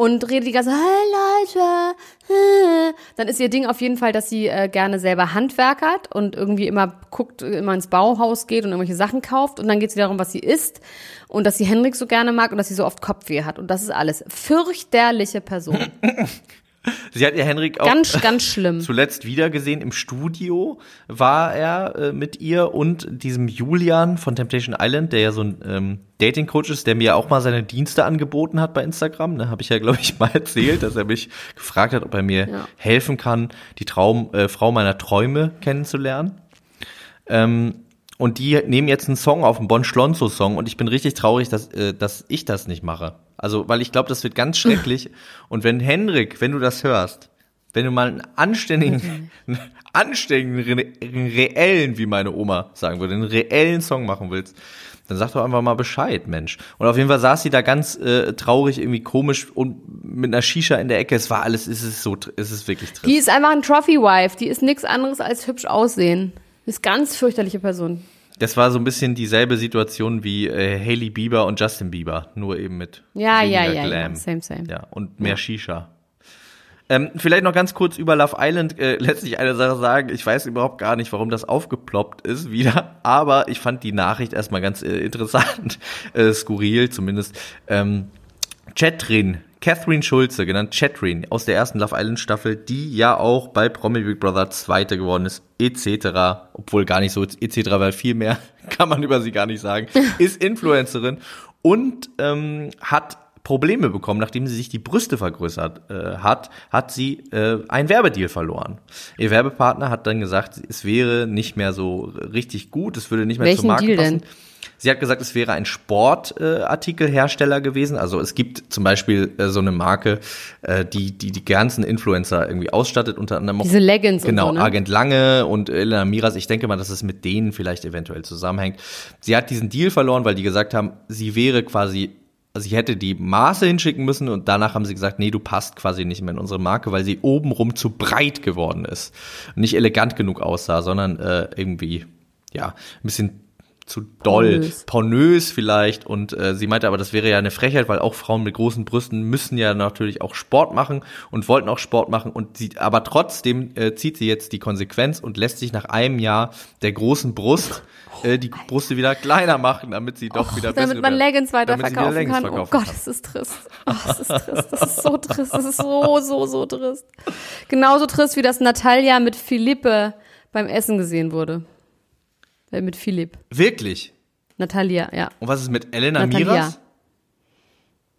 und redet die ganze Zeit, hey Leute, äh." dann ist ihr Ding auf jeden Fall, dass sie äh, gerne selber handwerkert und irgendwie immer guckt, immer ins Bauhaus geht und irgendwelche Sachen kauft und dann geht es darum, was sie isst und dass sie Henrik so gerne mag und dass sie so oft Kopfweh hat und das ist alles. Fürchterliche Person. Sie hat ja Henrik auch Ganz, ganz schlimm. zuletzt wieder gesehen im Studio war er äh, mit ihr und diesem Julian von Temptation Island, der ja so ein ähm, Dating Coach ist, der mir auch mal seine Dienste angeboten hat bei Instagram. Da habe ich ja glaube ich mal erzählt, dass er mich gefragt hat, ob er mir Ja. helfen kann, die Traum äh, Frau meiner Träume kennenzulernen. Ähm, und die nehmen jetzt einen Song auf, einen Bon Schlonzo Song und ich bin richtig traurig, dass, äh, dass ich das nicht mache. Also, weil ich glaube, das wird ganz schrecklich. und wenn Henrik, wenn du das hörst, wenn du mal einen anständigen, einen anständigen, re einen reellen, wie meine Oma sagen würde, einen reellen Song machen willst, dann sag doch einfach mal Bescheid, Mensch. Und auf jeden Fall saß sie da ganz äh, traurig, irgendwie komisch und mit einer Shisha in der Ecke. Es war alles, es ist so, es ist wirklich trist. Die ist einfach ein Trophy-Wife. Die ist nichts anderes als hübsch aussehen. Ist ganz fürchterliche Person. Das war so ein bisschen dieselbe Situation wie äh, Hailey Bieber und Justin Bieber, nur eben mit Ja, ja, ja, Glam. ja. Same, same. Ja, und mehr Shisha. Ähm, vielleicht noch ganz kurz über Love Island äh, letztlich eine Sache sagen. Ich weiß überhaupt gar nicht, warum das aufgeploppt ist wieder, aber ich fand die Nachricht erstmal ganz äh, interessant, äh, skurril zumindest. Ähm, Chatrin, Catherine Schulze, genannt Chatrin, aus der ersten Love Island Staffel, die ja auch bei Promi Big Brother Zweite geworden ist, etc. Obwohl gar nicht so etc., weil viel mehr kann man über sie gar nicht sagen, ist Influencerin und ähm, hat Probleme bekommen, nachdem sie sich die Brüste vergrößert äh, hat, hat sie äh, einen Werbedeal verloren. Ihr Werbepartner hat dann gesagt, es wäre nicht mehr so richtig gut, es würde nicht mehr Welchen zur Marke Deal passen. denn? Sie hat gesagt, es wäre ein Sportartikelhersteller gewesen. Also es gibt zum Beispiel äh, so eine Marke, äh, die, die die ganzen Influencer irgendwie ausstattet, unter anderem auch Diese Leggings Genau, so, ne? Agent Lange und Elena Miras. Ich denke mal, dass es mit denen vielleicht eventuell zusammenhängt. Sie hat diesen Deal verloren, weil die gesagt haben, sie wäre quasi, also sie hätte die Maße hinschicken müssen und danach haben sie gesagt, nee, du passt quasi nicht mehr in unsere Marke, weil sie obenrum zu breit geworden ist. Und nicht elegant genug aussah, sondern äh, irgendwie, ja, ein bisschen zu doll, Pornös. pornös vielleicht und äh, sie meinte aber, das wäre ja eine Frechheit, weil auch Frauen mit großen Brüsten müssen ja natürlich auch Sport machen und wollten auch Sport machen und sie, aber trotzdem äh, zieht sie jetzt die Konsequenz und lässt sich nach einem Jahr der großen Brust äh, die Brüste wieder kleiner machen, damit sie doch wieder bessere Damit man Leggings wieder weiterverkaufen Leggings kann. Oh verkaufen Gott, kann. das ist trist. Oh, das ist trist. Das ist so trist. Das ist so, so, so trist. Genauso trist, wie das Natalia mit Philippe beim Essen gesehen wurde. Äh, mit Philipp. Wirklich? Natalia, ja. Und was ist mit Elena Natalia. Miras?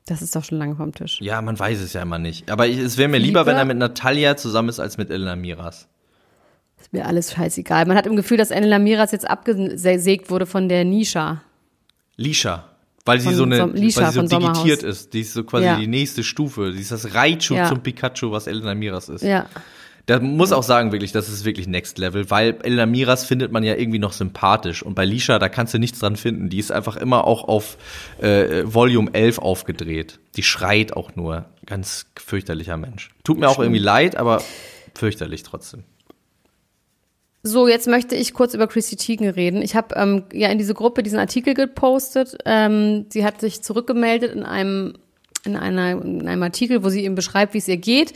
Das ist doch schon lange vom Tisch. Ja, man weiß es ja immer nicht. Aber ich, es wäre mir lieber, wenn er mit Natalia zusammen ist, als mit Elena Miras. Ist mir alles scheißegal. Man hat im Gefühl, dass Enela Miras jetzt abgesägt wurde von der Nisha. Lisha. Weil sie Von so eine, Lisha weil sie so Sommerhaus. digitiert ist. Die ist so quasi Ja. die nächste Stufe. Die ist das Raichu Ja. zum Pikachu, was Elena Miras ist. Ja. Da muss auch sagen, wirklich, das ist wirklich Next Level, weil Elena Miras findet man ja irgendwie noch sympathisch. Und bei Lisha, da kannst du nichts dran finden. Die ist einfach immer auch auf äh, Volume 11 aufgedreht. Die schreit auch nur. Ganz fürchterlicher Mensch. Tut mir auch irgendwie leid, aber fürchterlich trotzdem. So, jetzt möchte ich kurz über Chrissy Teigen reden. Ich habe ähm, ja in diese Gruppe diesen Artikel gepostet. Ähm, sie hat sich zurückgemeldet in einem, in, einer, in einem Artikel, wo sie eben beschreibt, wie es ihr geht.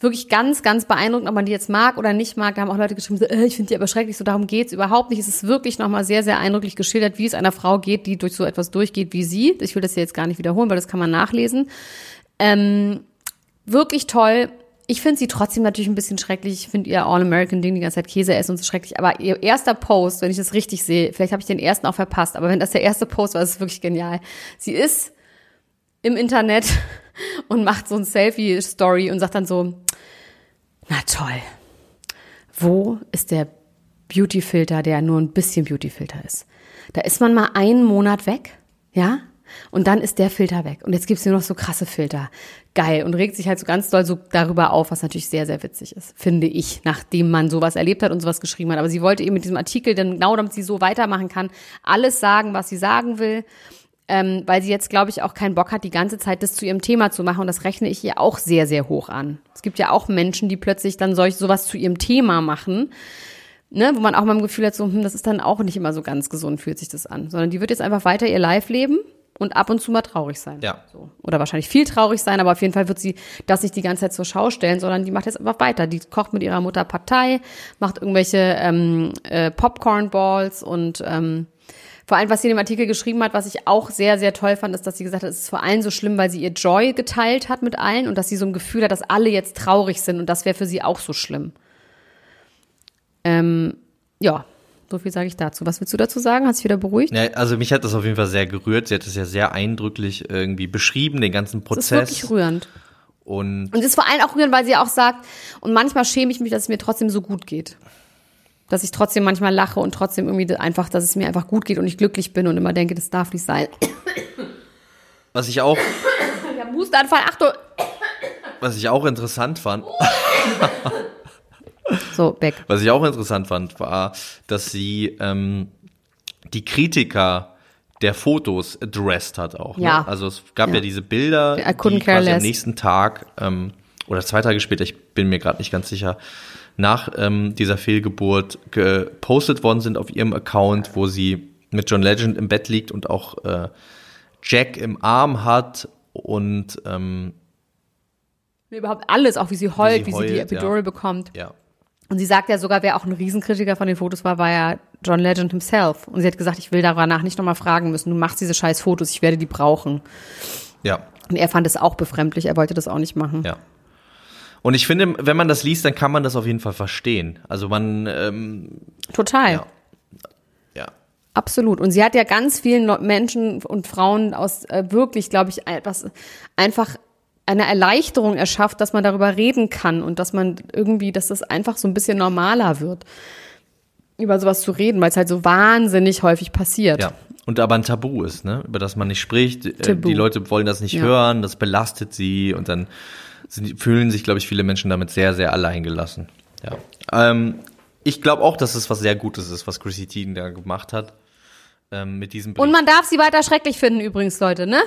Wirklich ganz, ganz beeindruckend, ob man die jetzt mag oder nicht mag. Da haben auch Leute geschrieben, so, äh, ich finde die aber schrecklich. So, darum geht's überhaupt nicht. Es ist wirklich nochmal sehr, sehr eindrücklich geschildert, wie es einer Frau geht, die durch so etwas durchgeht wie sie. Ich will das hier jetzt gar nicht wiederholen, weil das kann man nachlesen. Ähm, wirklich toll. Ich finde sie trotzdem natürlich ein bisschen schrecklich. Ich finde ihr All-American-Ding, die ganze Zeit Käse essen und so schrecklich. Aber ihr erster Post, wenn ich das richtig sehe, vielleicht habe ich den ersten auch verpasst, aber wenn das der erste Post war, ist es wirklich genial. Sie ist im Internet und macht so ein Selfie-Story und sagt dann so, na toll, wo ist der Beauty-Filter, der nur ein bisschen Beauty-Filter ist? Da ist man mal einen Monat weg, ja? Und dann ist der Filter weg. Und jetzt gibt's nur noch so krasse Filter. Geil. Und regt sich halt so ganz doll so darüber auf, was natürlich sehr, sehr witzig ist, finde ich, nachdem man sowas erlebt hat und sowas geschrieben hat. Aber sie wollte eben mit diesem Artikel, dann genau damit sie so weitermachen kann, alles sagen, was sie sagen will. Ähm, weil sie jetzt, glaube ich, auch keinen Bock hat, die ganze Zeit das zu ihrem Thema zu machen. Und das rechne ich ihr auch sehr, sehr hoch an. Es gibt ja auch Menschen, die plötzlich dann solch sowas zu ihrem Thema machen ne, wo man auch mal im Gefühl hat, so, hm, das ist dann auch nicht immer so ganz gesund, fühlt sich das an. Sondern die wird jetzt einfach weiter ihr Live leben und ab und zu mal traurig sein. Ja. So. Oder wahrscheinlich viel traurig sein, aber auf jeden Fall wird sie das nicht die ganze Zeit zur Schau stellen, sondern die macht jetzt einfach weiter. Die kocht mit ihrer Mutter Partei, macht irgendwelche ähm, äh, Popcorn-Balls und ähm, vor allem, was sie in dem Artikel geschrieben hat, was ich auch sehr, sehr toll fand, ist, dass sie gesagt hat, es ist vor allem so schlimm, weil sie ihr Joy geteilt hat mit allen und dass sie so ein Gefühl hat, dass alle jetzt traurig sind und das wäre für sie auch so schlimm. Ähm, ja, so viel sage ich dazu. Was willst du dazu sagen? Hast du dich wieder beruhigt? Ja, also mich hat das auf jeden Fall sehr gerührt. Sie hat es ja sehr eindrücklich irgendwie beschrieben, den ganzen Das ist Prozess. wirklich rührend. Und Und es ist vor allem auch rührend, weil sie auch sagt, und manchmal schäme ich mich, dass es mir trotzdem so gut geht. Dass ich trotzdem manchmal lache und trotzdem irgendwie einfach, dass es mir einfach gut geht und ich glücklich bin und immer denke, das darf nicht sein. was ich auch, Ich habe Hustenanfall, Achtung! was ich auch interessant fand, So, weg. was ich auch interessant fand, war, dass sie ähm, die Kritiker der Fotos addressed hat auch. Ja. Ne? Also es gab ja, Ja. diese Bilder, die quasi am nächsten Tag ähm, oder zwei Tage später, ich bin mir gerade nicht ganz sicher, nach ähm, dieser Fehlgeburt gepostet worden sind auf ihrem Account, wo sie mit John Legend im Bett liegt und auch äh, Jack im Arm hat und ähm, Überhaupt alles, auch wie sie heult, wie sie, heult, die ja. Epidural bekommt. Ja. Und sie sagt ja sogar, wer auch ein Riesenkritiker von den Fotos war, war ja John Legend himself. Und sie hat gesagt, ich will danach nicht nochmal fragen müssen. Du machst diese scheiß Fotos, ich werde die brauchen. Ja. Und er fand es auch befremdlich, er wollte das auch nicht machen. Ja. Und ich finde, wenn man das liest, dann kann man das auf jeden Fall verstehen. Also man, ähm, Total. Ja. ja. Absolut. Und sie hat ja ganz vielen Menschen und Frauen aus äh, wirklich, glaube ich, etwas einfach eine Erleichterung erschafft, dass man darüber reden kann und dass man irgendwie, dass das einfach so ein bisschen normaler wird, über sowas zu reden, weil es halt so wahnsinnig häufig passiert. Ja. Und aber ein Tabu ist, ne? Über das man nicht spricht. Äh, Tabu. Die Leute wollen das nicht Ja. hören, das belastet sie und dann sind, fühlen sich, glaube ich, viele Menschen damit sehr, sehr alleingelassen. Ja. Ähm, ich glaube auch, dass es was sehr Gutes ist, was Chrissy Teigen da gemacht hat. Ähm, mit diesem Brief. Und man darf sie weiter schrecklich finden übrigens, Leute, ne?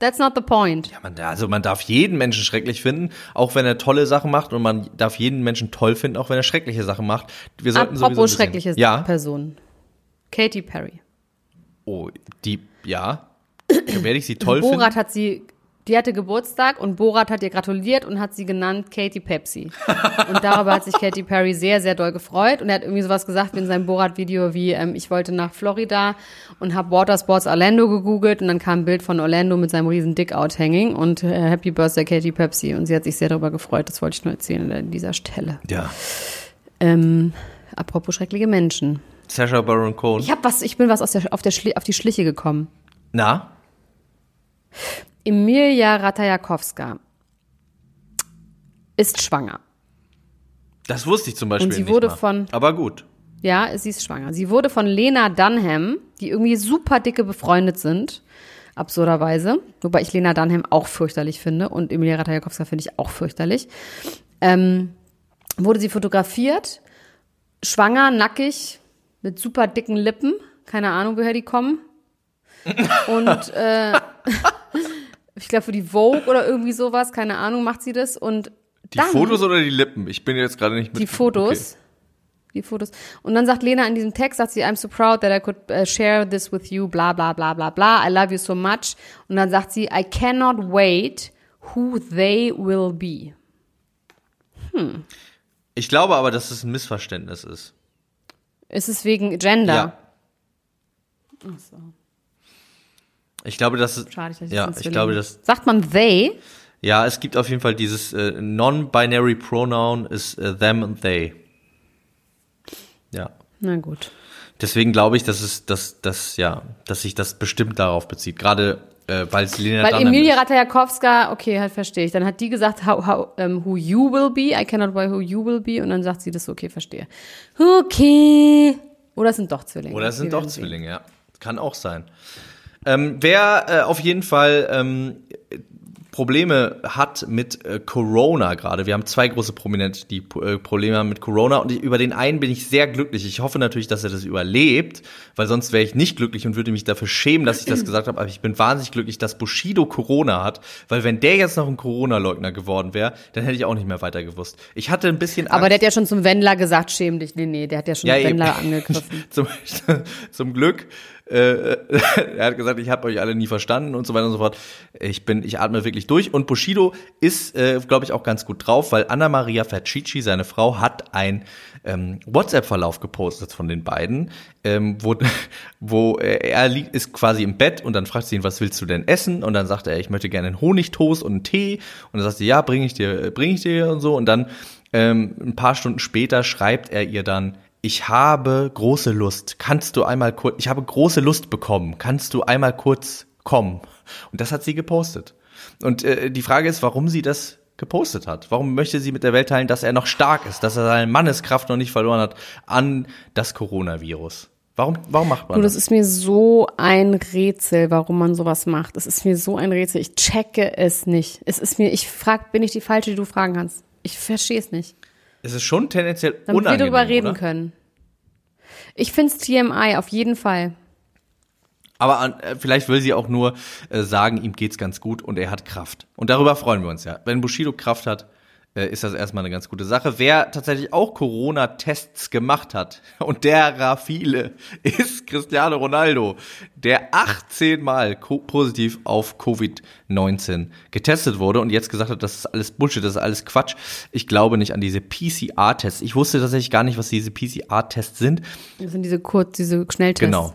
That's not the point. Ja, man, also man darf jeden Menschen schrecklich finden, auch wenn er tolle Sachen macht und man darf jeden Menschen toll finden, auch wenn er schreckliche Sachen macht. Wir sollten sowieso ein Apropos bisschen- schreckliche Ja. Personen. Katy Perry. Oh, die, ja. Werde ich sie toll Borat finden? hat sie, die hatte Geburtstag und Borat hat ihr gratuliert und hat sie genannt Katy Pepsi. Und darüber hat sich Katy Perry sehr, sehr doll gefreut. Und er hat irgendwie sowas gesagt wie in seinem Borat-Video wie, ähm, ich wollte nach Florida und habe Watersports Orlando gegoogelt und dann kam ein Bild von Orlando mit seinem riesen Dick-Out hanging und äh, Happy Birthday Katy Pepsi. Und sie hat sich sehr darüber gefreut. Das wollte ich nur erzählen an dieser Stelle. Ja. Ähm, apropos schreckliche Menschen. Sacha Baron Cohen. Ich hab was, ich bin was aus der, auf, der Schli auf die Schliche gekommen. Na? Emilia Ratajakowska ist schwanger. Das wusste ich zum Beispiel Und sie nicht wurde mal. von- Aber gut. Ja, sie ist schwanger. Sie wurde von Lena Dunham, die irgendwie super dicke befreundet sind, absurderweise. Wobei ich Lena Dunham auch fürchterlich finde und Emilia Ratajakowska finde ich auch fürchterlich. Ähm, wurde sie fotografiert, schwanger, nackig, mit super dicken Lippen. Keine Ahnung, woher die kommen. Und äh, ich glaube für die Vogue oder irgendwie sowas, keine Ahnung, macht sie das. Und Die dann, Fotos oder die Lippen? Ich bin jetzt gerade nicht mit. die Fotos. Die Fotos. Und dann sagt Lena in diesem Text, sagt sie, I'm so proud that I could uh, share this with you, bla bla bla bla bla. I love you so much. Und dann sagt sie, I cannot wait who they will be. Okay. Ich glaube aber, dass es ein Missverständnis ist. Ist es wegen Gender? Ja. Ich glaube, dass es. Schade, ich ja, das ich glaube, dass. Sagt man they? Ja, es gibt auf jeden Fall dieses äh, non-binary Pronoun ist äh, them and they. Ja. Na gut. Deswegen glaube ich, dass es, dass, dass, ja, dass sich das bestimmt darauf bezieht. Gerade äh, weil es Lena Weil Dunham Emilia ist. Ratajakowska, okay, halt verstehe ich. Dann hat die gesagt, how, how, um, who you will be. I cannot wait who you will be. Und dann sagt sie das, okay, verstehe. Okay. Oder es sind doch Zwillinge. Oder es sind doch. Zwillinge, ja. Kann auch sein. Ähm, wer äh, auf jeden Fall ähm, Probleme hat mit äh, Corona gerade. Wir haben zwei große Prominente, die äh, Probleme haben mit Corona und ich, über den einen bin ich sehr glücklich. Ich hoffe natürlich, dass er das überlebt, weil sonst wäre ich nicht glücklich und würde mich dafür schämen, dass ich das gesagt habe. Aber ich bin wahnsinnig glücklich, dass Bushido Corona hat, weil wenn der jetzt noch ein Corona-Leugner geworden wäre, dann hätte ich auch nicht mehr weiter gewusst. Ich hatte ein bisschen Angst. Aber der hat ja schon zum Wendler gesagt, schäm dich. Nee, nee, der hat ja schon Ja. Wendler angegriffen. zum, zum Glück. Äh, er hat gesagt, ich habe euch alle nie verstanden und so weiter und so fort. Ich bin, ich atme wirklich durch. Und Bushido ist, äh, glaube ich, auch ganz gut drauf, weil Anna Maria Fercici, seine Frau, hat ein ähm, WhatsApp-Verlauf gepostet von den beiden, ähm, wo, wo er liegt, ist quasi im Bett und dann fragt sie ihn, was willst du denn essen? Und dann sagt er, ich möchte gerne einen Honigtoast und einen Tee. Und dann sagt sie, ja, bringe ich dir, bringe ich dir und so. Und dann ähm, ein paar Stunden später schreibt er ihr dann, ich habe große Lust. Kannst du einmal kurz, ich habe große Lust bekommen. Kannst du einmal kurz kommen? Und das hat sie gepostet. Und äh, die Frage ist, warum sie das gepostet hat. Warum möchte sie mit der Welt teilen, dass er noch stark ist, dass er seine Manneskraft noch nicht verloren hat an das Coronavirus? Warum, warum macht man Du, das? das ist mir so ein Rätsel, warum man sowas macht. Das ist mir so ein Rätsel. Ich checke es nicht. Es ist mir, ich frag, bin ich die Falsche, die du fragen kannst? Ich verstehe es nicht. Es ist schon tendenziell Damit unangenehm, wir darüber reden oder? können. Ich find's TMI, auf jeden Fall. Aber äh, vielleicht will sie auch nur äh, sagen, ihm geht's ganz gut und er hat Kraft. Und darüber freuen wir uns ja. Wenn Bushido Kraft hat, ist das erstmal eine ganz gute Sache. Wer tatsächlich auch Corona-Tests gemacht hat, und derer viele, ist Cristiano Ronaldo, der 18 Mal positiv auf Covid-19 getestet wurde und jetzt gesagt hat, das ist alles Bullshit, das ist alles Quatsch. Ich glaube nicht an diese PCR-Tests. Ich wusste tatsächlich gar nicht, was diese PCR-Tests sind. Das sind diese kurz, diese Schnelltests. Genau.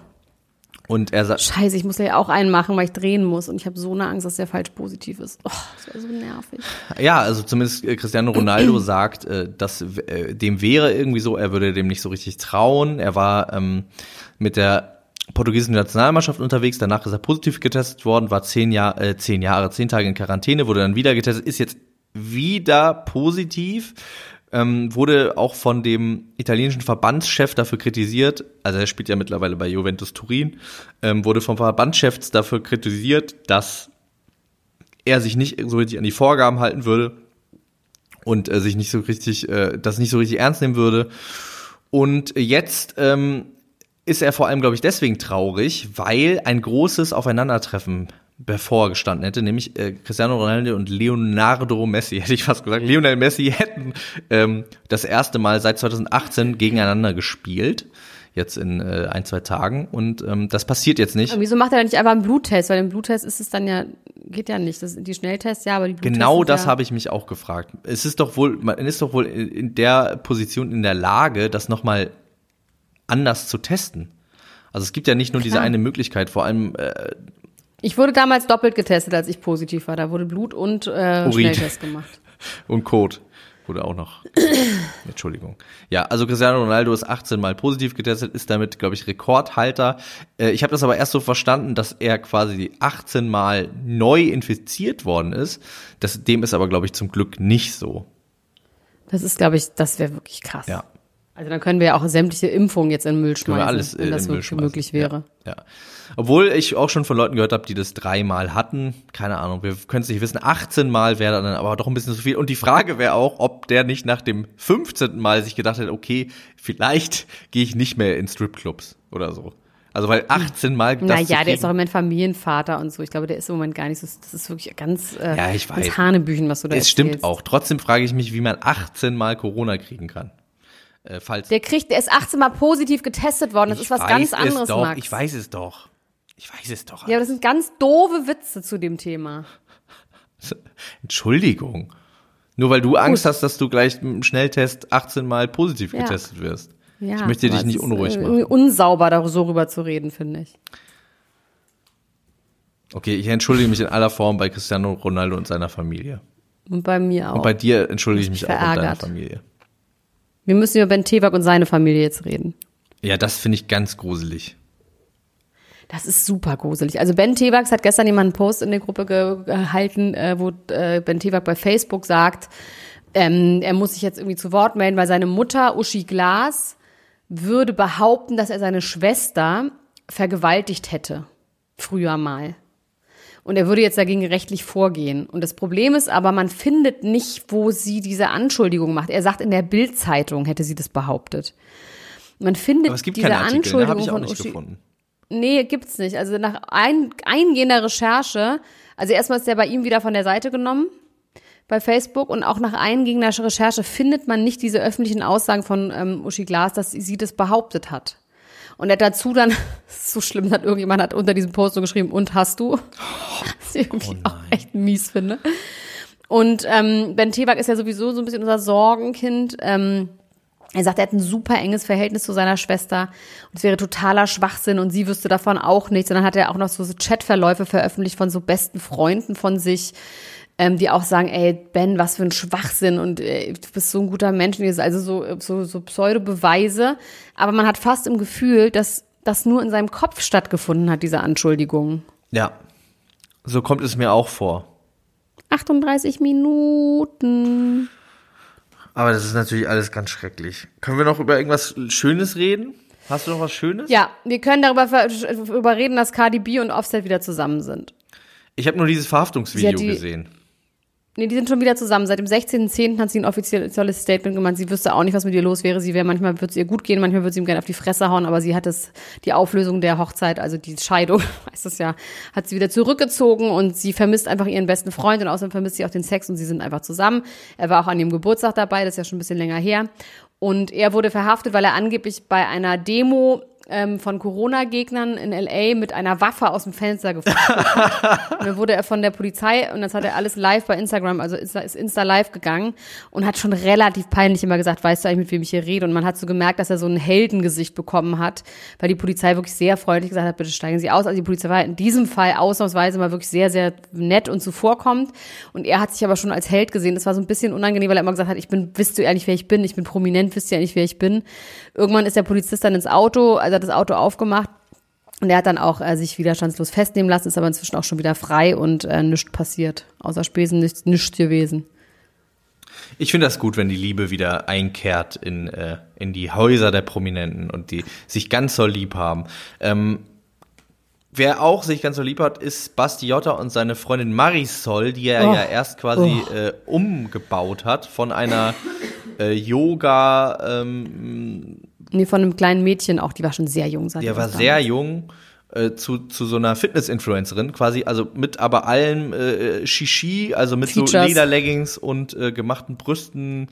Und er sagt. Scheiße, ich muss ja auch einen machen, weil ich drehen muss. Und ich habe so eine Angst, dass der falsch positiv ist. Oh, das wäre so nervig. Ja, also zumindest äh, Cristiano Ronaldo sagt, äh, dass äh, dem wäre irgendwie so, er würde dem nicht so richtig trauen. Er war ähm, mit der portugiesischen Nationalmannschaft unterwegs, danach ist er positiv getestet worden, war zehn, Jahr, äh, zehn Jahre, zehn Tage in Quarantäne, wurde dann wieder getestet, ist jetzt wieder positiv ähm, wurde auch von dem italienischen Verbandschef dafür kritisiert, also er spielt ja mittlerweile bei Juventus Turin, ähm, wurde vom Verbandschef dafür kritisiert, dass er sich nicht so richtig an die Vorgaben halten würde und äh, sich nicht so richtig, äh, das nicht so richtig ernst nehmen würde. Und jetzt ähm, ist er vor allem, glaube ich, deswegen traurig, weil ein großes Aufeinandertreffen bevorgestanden hätte, nämlich äh, Cristiano Ronaldo und Leonardo Messi, hätte ich fast gesagt. Lionel Messi hätten ähm, das erste Mal seit 2018 gegeneinander gespielt. Jetzt in äh, ein, zwei Tagen. Und ähm, das passiert jetzt nicht. Und wieso macht er dann nicht einfach einen Bluttest? Weil im Bluttest ist es dann ja, geht ja nicht. Das die Schnelltests, ja, aber die Bluttests Genau das ja habe ich mich auch gefragt. Es ist doch wohl, man ist doch wohl in der Position in der Lage, das nochmal anders zu testen. Also es gibt ja nicht nur diese eine Möglichkeit, vor allem äh, Ich wurde damals doppelt getestet, als ich positiv war. Da wurde Blut und äh. Schnelltest gemacht. Und Code wurde auch noch. Entschuldigung. Ja, also Cristiano Ronaldo ist 18 Mal positiv getestet, ist damit, glaube ich, Rekordhalter. Äh, ich habe das aber erst so verstanden, dass er quasi 18 Mal neu infiziert worden ist. Das, dem ist aber, glaube ich, zum Glück nicht so. Das ist, glaube ich, das wäre wirklich krass. Ja. Also dann können wir ja auch sämtliche Impfungen jetzt in den Müll schmeißen, alles wenn äh, das wirklich möglich wäre. Ja, ja. Obwohl ich auch schon von Leuten gehört habe, die das dreimal hatten. Keine Ahnung, wir können es nicht wissen. 18 Mal wäre dann aber doch ein bisschen zu viel. Und die Frage wäre auch, ob der nicht nach dem 15. Mal sich gedacht hat, okay, vielleicht gehe ich nicht mehr in Stripclubs oder so. Also weil 18 Mal das Naja, der ist auch im Moment Familienvater und so. Ich glaube, der ist im Moment gar nicht so. Das ist wirklich ganz, äh, Ja, ich ganz weiß. Hanebüchen, was du da Es stimmt erzählst. auch. Trotzdem frage ich mich, wie man 18 Mal Corona kriegen kann. Äh, falls Der kriegt, der ist 18 Mal positiv getestet worden. Das ist was ganz es anderes, doch, Max. Ich weiß es doch. Ich weiß es doch. Ja, aber das sind ganz doofe Witze zu dem Thema. Entschuldigung. Nur weil du Angst hast, dass du gleich mit dem Schnelltest 18 Mal positiv Ja. getestet wirst. Ja, ich möchte dich nicht unruhig äh, machen. Irgendwie unsauber, da so rüber zu reden, finde ich. Okay, ich entschuldige mich in aller Form bei Cristiano Ronaldo und seiner Familie. Und bei mir auch. Und bei dir entschuldige ich mich auch in deiner. Familie. Wir müssen über Ben Tewak und seine Familie jetzt reden. Ja, das finde ich ganz gruselig. Das ist super gruselig. Also Ben Tewax hat gestern jemand einen Post in der Gruppe ge gehalten, äh, wo äh, Ben Tewak bei Facebook sagt, ähm, er muss sich jetzt irgendwie zu Wort melden, weil seine Mutter Uschi Glas würde behaupten, dass er seine Schwester vergewaltigt hätte. Früher mal. Und er würde jetzt dagegen rechtlich vorgehen. Und das Problem ist aber, man findet nicht, wo sie diese Anschuldigung macht. Er sagt, in der Bild-Zeitung hätte sie das behauptet. Man findet Aber es gibt diese keine Artikel, ne? Anschuldigung ich auch von nicht Uschi. gefunden. Nee, gibt's nicht. Also nach ein, eingehender Recherche, also erstmal ist der bei ihm wieder von der Seite genommen bei Facebook und auch nach eingehender Recherche findet man nicht diese öffentlichen Aussagen von ähm, Uschi Glas, dass sie das behauptet hat. Und er hat dazu dann, so schlimm, hat irgendjemand hat unter diesem Post so geschrieben, und hast du? Was ich irgendwie auch echt mies finde. Und ähm, Ben Tewak ist ja sowieso so ein bisschen unser Sorgenkind. Ähm, er sagt, er hat ein super enges Verhältnis zu seiner Schwester und es wäre totaler Schwachsinn und sie wüsste davon auch nichts. Und dann hat er auch noch so, so Chatverläufe veröffentlicht von so besten Freunden von sich, ähm, die auch sagen, ey, Ben, was für ein Schwachsinn und äh, du bist so ein guter Mensch. Und Also so, so, so Pseudo-Beweise. Aber man hat fast im Gefühl, dass das nur in seinem Kopf stattgefunden hat, diese Anschuldigung. Ja, so kommt es mir auch vor. 38 Minuten. Aber das ist natürlich alles ganz schrecklich. Können wir noch über irgendwas Schönes reden? Hast du noch was Schönes? Ja, wir können darüber, darüber reden, dass Cardi B und Offset wieder zusammen sind. Ich habe nur dieses Verhaftungsvideo die- gesehen. Nee, die sind schon wieder zusammen. Seit dem 16.10. hat sie ein offizielles Statement gemacht. Sie wüsste auch nicht, was mit ihr los wäre. Sie wäre, manchmal würde es ihr gut gehen, manchmal würde sie ihm gerne auf die Fresse hauen, aber sie hat es, die Auflösung der Hochzeit, also die Scheidung, heißt das ja, hat sie wieder zurückgezogen und sie vermisst einfach ihren besten Freund und außerdem vermisst sie auch den Sex und sie sind einfach zusammen. Er war auch an ihrem Geburtstag dabei, das ist ja schon ein bisschen länger her. Und er wurde verhaftet, weil er angeblich bei einer Demo ähm, von Corona-Gegnern in LA mit einer Waffe aus dem Fenster geflogen. und dann wurde er von der Polizei und das hat er alles live bei Instagram, also ist, ist Insta live gegangen und hat schon relativ peinlich immer gesagt, weißt du eigentlich, mit wem ich hier rede? Und man hat so gemerkt, dass er so ein Heldengesicht bekommen hat, weil die Polizei wirklich sehr freundlich gesagt hat, bitte steigen Sie aus. Also die Polizei war in diesem Fall ausnahmsweise mal wirklich sehr, sehr nett und zuvorkommend. Und er hat sich aber schon als Held gesehen. Das war so ein bisschen unangenehm, weil er immer gesagt hat, ich bin, wisst du ehrlich, wer ich bin? Ich bin prominent, wisst ihr ehrlich, wer ich bin? Irgendwann ist der Polizist dann ins Auto, also hat das Auto aufgemacht und er hat dann auch äh, sich widerstandslos festnehmen lassen, ist aber inzwischen auch schon wieder frei und äh, nichts passiert. Außer Spesen nichts, nichts gewesen. Ich finde das gut, wenn die Liebe wieder einkehrt in, äh, in die Häuser der Prominenten und die sich ganz so lieb haben. Ähm, wer auch sich ganz so lieb hat, ist Basti Jotta und seine Freundin Marisol, die er Oh. ja erst quasi Oh. äh, umgebaut hat von einer äh, Yoga, ähm, Nee, von einem kleinen Mädchen auch, die war schon sehr jung. Die war damals. sehr jung äh, zu, zu so einer Fitness-Influencerin, quasi, also mit aber allem äh, Shishi, also mit so Features. Lederleggings und äh, gemachten Brüsten.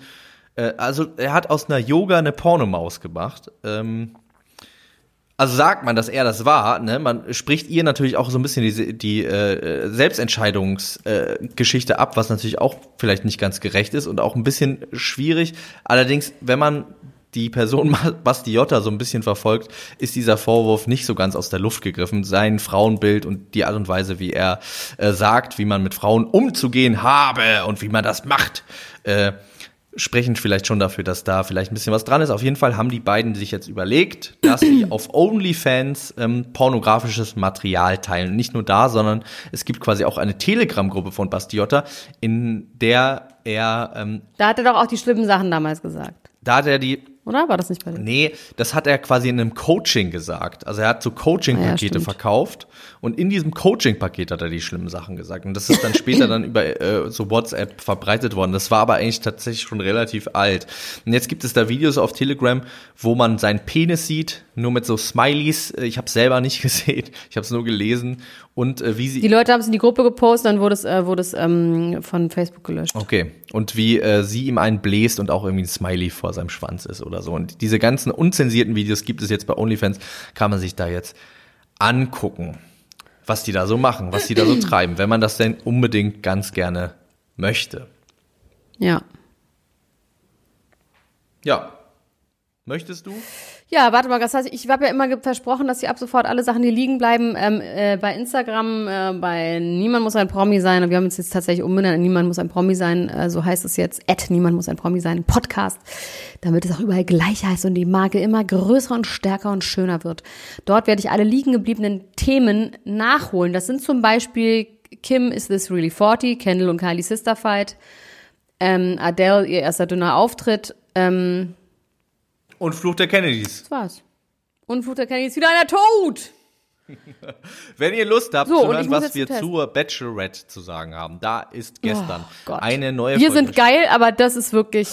Äh, also er hat aus einer Yoga eine Pornomaus gemacht. Ähm, also sagt man, dass er das war, ne? Man spricht ihr natürlich auch so ein bisschen die, die äh, Selbstentscheidungsgeschichte äh, Geschichte ab, was natürlich auch vielleicht nicht ganz gerecht ist und auch ein bisschen schwierig. Allerdings, wenn man die Person Basti Jotta so ein bisschen verfolgt, ist dieser Vorwurf nicht so ganz aus der Luft gegriffen. Sein Frauenbild und die Art und Weise, wie er äh, sagt, wie man mit Frauen umzugehen habe und wie man das macht, äh, sprechen vielleicht schon dafür, dass da vielleicht ein bisschen was dran ist. Auf jeden Fall haben die beiden sich jetzt überlegt, dass sie auf OnlyFans ähm, pornografisches Material teilen. Und nicht nur da, sondern es gibt quasi auch eine Telegram-Gruppe von Bastiotta, in der er, ähm, Da hat er doch auch die schlimmen Sachen damals gesagt. da hat er die Oder? War das nicht bei dem? Nee, das hat er quasi in einem Coaching gesagt. Also er hat so Ah ja, Coaching-Pakete verkauft und in diesem Coaching-Paket hat er die schlimmen Sachen gesagt. Und das ist dann später dann über äh, so WhatsApp verbreitet worden. Das war aber eigentlich tatsächlich schon relativ alt. Und jetzt gibt es da Videos auf Telegram, wo man seinen Penis sieht, nur mit so Smileys. Äh, Ich habe selber nicht gesehen, ich habe es nur gelesen. Und äh, wie sie Die Leute haben es in die Gruppe gepostet, dann wurde es, äh, wurde es ähm, von Facebook gelöscht. Okay. Und wie äh, sie ihm einen bläst und auch irgendwie ein Smiley vor seinem Schwanz ist oder so. Und diese ganzen unzensierten Videos gibt es jetzt bei OnlyFans, kann man sich da jetzt angucken, was die da so machen, was die da so treiben, wenn man das denn unbedingt ganz gerne möchte. Ja. Ja. Möchtest du? Ja, warte mal, das heißt, ich habe ja immer versprochen, dass sie ab sofort alle Sachen, die liegen bleiben, ähm, äh, bei Instagram, äh, bei Niemand muss ein Promi sein. Und wir haben uns jetzt tatsächlich umbenannt, Niemand muss ein Promi sein, äh, so heißt es jetzt, at Niemand muss ein Promi sein, Podcast, damit es auch überall gleich heißt und die Marke immer größer und stärker und schöner wird. Dort werde ich alle liegen gebliebenen Themen nachholen. Das sind zum Beispiel Kim, Is This Really 40, Kendall und Kylie Sister Fight, ähm, Adele, ihr erster dünner Auftritt, ähm, Und Fluch der Kennedys. das war's. Und Fluch der Kennedy ist wieder einer tot. Wenn ihr Lust habt So, zu und hören, was wir zur Bachelorette zu sagen haben, da ist gestern Oh eine neue Wir Folge sind geil, aber das ist wirklich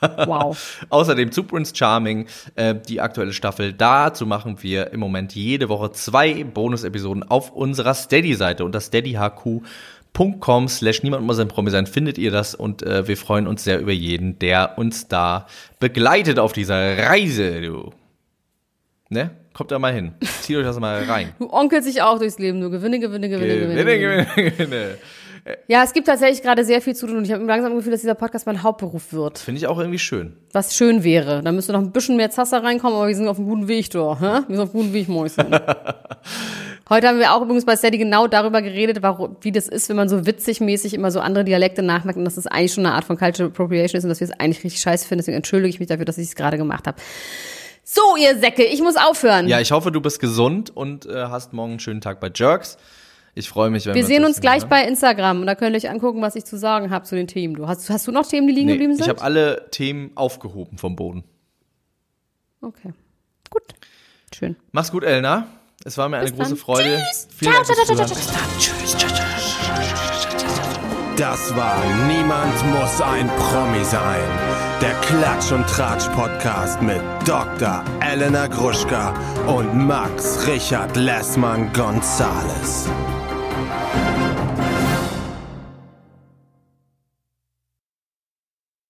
wow. Außerdem zu Prince Charming, äh, die aktuelle Staffel. Dazu machen wir im Moment jede Woche zwei Bonus-Episoden auf unserer Steady-Seite unter steadyhq.com slash niemand muss ein Promi sein, findet ihr das und äh, wir freuen uns sehr über jeden, der uns da begleitet auf dieser Reise, du. Ne? Kommt da mal hin. Zieht euch das mal rein. Du onkelst dich auch durchs Leben. Du gewinne, gewinne, gewinne, gewinne. Gewinne, gewinne, gewinne. Ja, es gibt tatsächlich gerade sehr viel zu tun und ich habe langsam das Gefühl, dass dieser Podcast mein Hauptberuf wird. Finde ich auch irgendwie schön. Was schön wäre. Da müsste noch ein bisschen mehr Zaster reinkommen, aber wir sind auf einem guten Weg. Hä? Wir sind auf einem guten Weg, Mäuschen. Heute haben wir auch übrigens bei Steady genau darüber geredet, warum, wie das ist, wenn man so witzig-mäßig immer so andere Dialekte nachmacht und dass das eigentlich schon eine Art von Cultural Appropriation ist und dass wir es eigentlich richtig scheiße finden. Deswegen entschuldige ich mich dafür, dass ich es gerade gemacht habe. So, ihr Säcke, ich muss aufhören. Ja, ich hoffe, du bist gesund und äh, hast morgen einen schönen Tag bei Jerks. Ich freue mich, wenn wir Wir sehen uns gleich sehen, bei Instagram und da könnt ihr euch angucken, was ich zu sagen habe zu den Themen. Du hast, hast du noch Themen, die liegen Nee, geblieben ich sind? habe alle Themen aufgehoben vom Boden. okay. Gut. Schön. Mach's gut, Elna. Es war mir eine Bis große dann. Freude. Tschüss. Vielen Ciao, Dank ciao, ciao. Tschüss. Das war Niemand muss ein Promi sein. Der Klatsch und Tratsch Podcast mit Dr. Elena Gruschka und Max Richard Lessmann Gonzales.